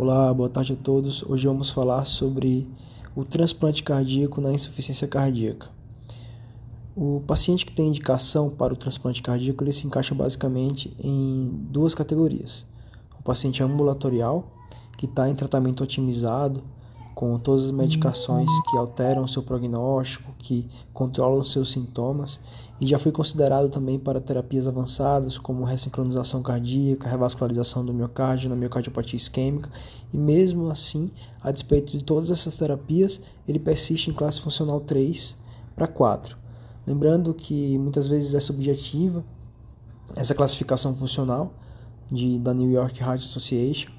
Olá, boa tarde a todos. Hoje vamos falar sobre o transplante cardíaco na insuficiência cardíaca. O paciente que tem indicação para o transplante cardíaco ele se encaixa basicamente em duas categorias: o paciente ambulatorial, que está em tratamento otimizado com todas as medicações que alteram o seu prognóstico, que controlam seus sintomas, e já foi considerado também para terapias avançadas, como ressincronização cardíaca, revascularização do miocárdio, na miocardiopatia isquêmica, e mesmo assim, a despeito de todas essas terapias, ele persiste em classe funcional 3 para 4. Lembrando que muitas vezes é subjetiva essa classificação funcional de, da New York Heart Association,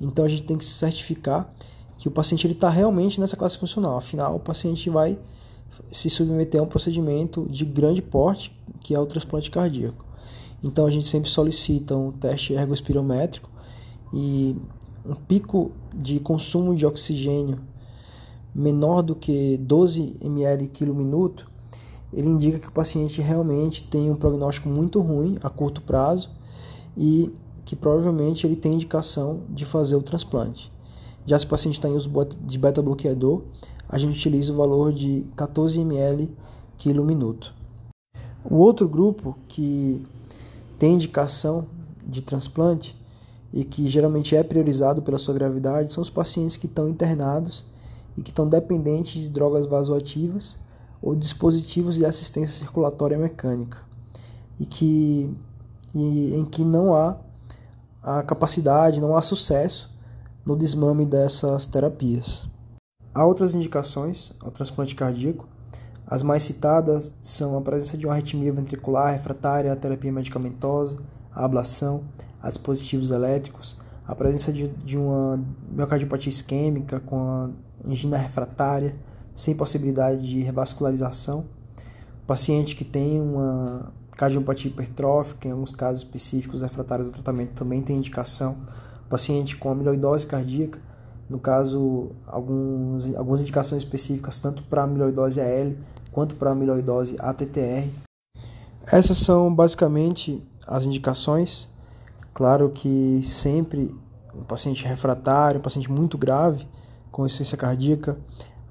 então a gente tem que se certificar que o paciente está realmente nessa classe funcional. Afinal, o paciente vai se submeter a um procedimento de grande porte, que é o transplante cardíaco. Então, a gente sempre solicita um teste ergospirométrico e um pico de consumo de oxigênio menor do que 12 ml quilo minuto, ele indica que o paciente realmente tem um prognóstico muito ruim a curto prazo e que provavelmente ele tem indicação de fazer o transplante. Já se o paciente está em uso de beta-bloqueador, a gente utiliza o valor de 14 ml quilo minuto. O outro grupo que tem indicação de transplante e que geralmente é priorizado pela sua gravidade são os pacientes que estão internados e que estão dependentes de drogas vasoativas ou dispositivos de assistência circulatória mecânica e que e em que não há a capacidade, não há sucesso no desmame dessas terapias. Há outras indicações ao transplante cardíaco. As mais citadas são a presença de uma arritmia ventricular refratária à terapia medicamentosa, a ablação, a dispositivos elétricos, a presença de, de uma miocardiopatia isquêmica com angina refratária, sem possibilidade de revascularização, paciente que tem uma cardiopatia hipertrófica, em alguns casos específicos refratários ao tratamento também tem indicação paciente com amiloidose cardíaca, no caso, alguns, algumas indicações específicas tanto para amiloidose AL quanto para amiloidose ATTR. Essas são basicamente as indicações. Claro que sempre um paciente refratário, um paciente muito grave com insuficiência cardíaca,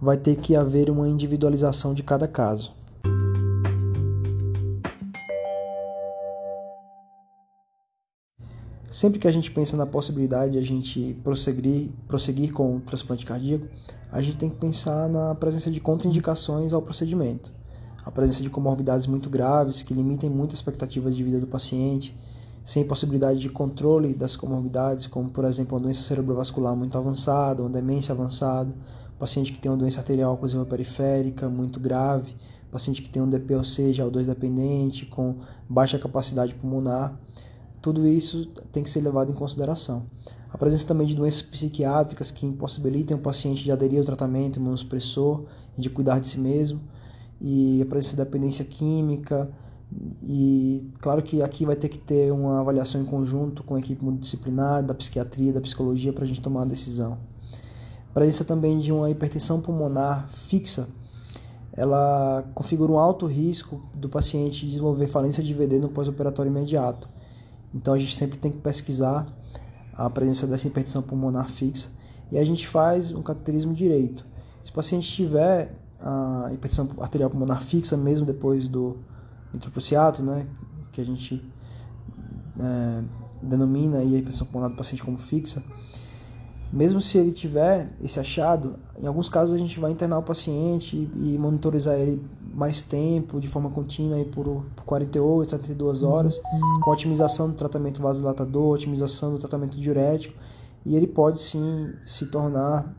vai ter que haver uma individualização de cada caso. Sempre que a gente pensa na possibilidade de a gente prosseguir, prosseguir com o transplante cardíaco, a gente tem que pensar na presença de contraindicações ao procedimento. A presença de comorbidades muito graves que limitem muito a expectativa de vida do paciente, sem possibilidade de controle das comorbidades, como por exemplo uma doença cerebrovascular muito avançada, uma demência avançada, paciente que tem uma doença arterial oclusiva periférica muito grave, paciente que tem um DPOC já 2 dependente, com baixa capacidade pulmonar. Tudo isso tem que ser levado em consideração. A presença também de doenças psiquiátricas que impossibilitem o paciente de aderir ao tratamento imunossupressor e de cuidar de si mesmo, e a presença de dependência química, e claro que aqui vai ter que ter uma avaliação em conjunto com a equipe multidisciplinar, da psiquiatria, da psicologia, para a gente tomar uma decisão. A presença também de uma hipertensão pulmonar fixa, ela configura um alto risco do paciente desenvolver falência de VD no pós-operatório imediato então a gente sempre tem que pesquisar a presença dessa hipertensão pulmonar fixa e a gente faz um cateterismo direito. Se o paciente tiver a hipertensão arterial pulmonar fixa mesmo depois do nitroprusiato, né, que a gente é, denomina a hipertensão pulmonar do paciente como fixa, mesmo se ele tiver esse achado, em alguns casos a gente vai internar o paciente e monitorizar ele mais tempo, de forma contínua, por, por 48, 72 horas, com otimização do tratamento vasodilatador, otimização do tratamento diurético, e ele pode sim se tornar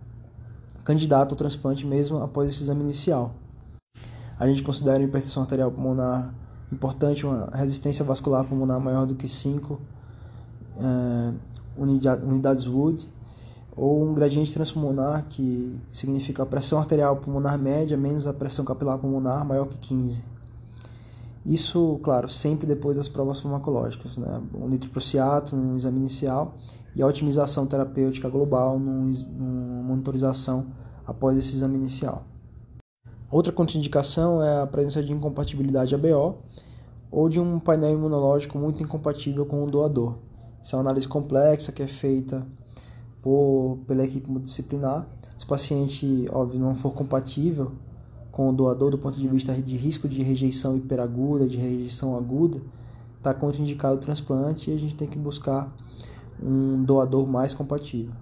candidato ao transplante mesmo após esse exame inicial. A gente considera a hipertensão arterial pulmonar importante, uma resistência vascular pulmonar maior do que 5 é, unidades Wood, ou um gradiente transpulmonar, que significa a pressão arterial pulmonar média menos a pressão capilar pulmonar maior que 15. Isso, claro, sempre depois das provas farmacológicas, né? o nitroprusiato no exame inicial e a otimização terapêutica global numa monitorização após esse exame inicial. Outra contraindicação é a presença de incompatibilidade ABO ou de um painel imunológico muito incompatível com o doador. Essa é uma análise complexa que é feita por, pela equipe multidisciplinar. Se o paciente, óbvio, não for compatível com o doador do ponto de vista de risco de rejeição hiperaguda, de rejeição aguda, está contraindicado o transplante e a gente tem que buscar um doador mais compatível.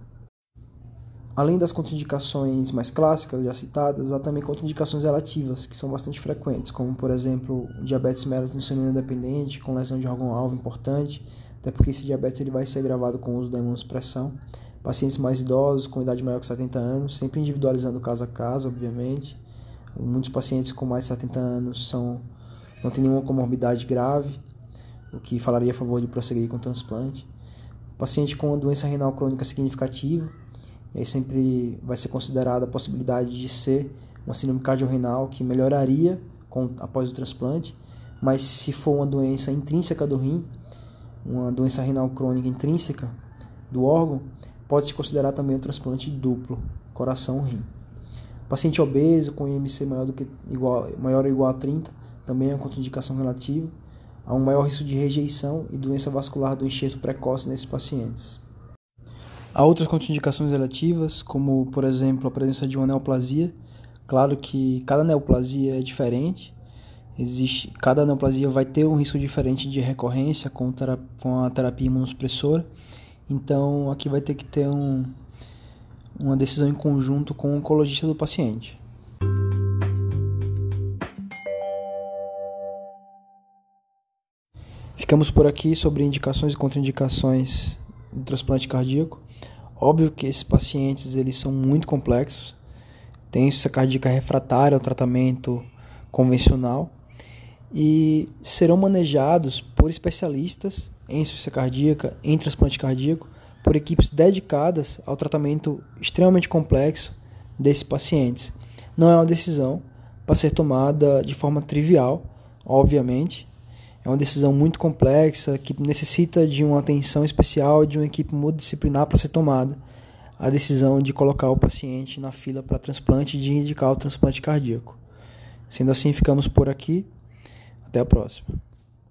Além das contraindicações mais clássicas já citadas, há também contraindicações relativas, que são bastante frequentes, como por exemplo diabetes mellitus insulina dependente, com lesão de órgão-alvo importante, até porque esse diabetes ele vai ser gravado com o uso da imunossupressão. Pacientes mais idosos, com idade maior que 70 anos, sempre individualizando caso a caso, obviamente. Muitos pacientes com mais de 70 anos são, não têm nenhuma comorbidade grave, o que falaria a favor de prosseguir com o transplante. Paciente com doença renal crônica significativa, e aí sempre vai ser considerada a possibilidade de ser uma síndrome cardiorrenal que melhoraria com, após o transplante, mas se for uma doença intrínseca do rim, uma doença renal crônica intrínseca do órgão, pode-se considerar também um transplante duplo, coração-rim. Paciente obeso com IMC maior, do que, igual, maior ou igual a 30, também é uma contraindicação relativa. Há um maior risco de rejeição e doença vascular do enxerto precoce nesses pacientes. Há outras contraindicações relativas, como por exemplo a presença de uma neoplasia. Claro que cada neoplasia é diferente. Existe, cada neoplasia vai ter um risco diferente de recorrência com, com a terapia imunossupressora. Então aqui vai ter que ter um, uma decisão em conjunto com o oncologista do paciente. Ficamos por aqui sobre indicações e contraindicações do transplante cardíaco. Óbvio que esses pacientes eles são muito complexos, têm insuficiência cardíaca refratária ao tratamento convencional e serão manejados por especialistas em insuficiência cardíaca, em transplante cardíaco, por equipes dedicadas ao tratamento extremamente complexo desses pacientes. Não é uma decisão para ser tomada de forma trivial, obviamente, é uma decisão muito complexa que necessita de uma atenção especial de uma equipe multidisciplinar para ser tomada. A decisão de colocar o paciente na fila para transplante e de indicar o transplante cardíaco. Sendo assim, ficamos por aqui. Até a próxima.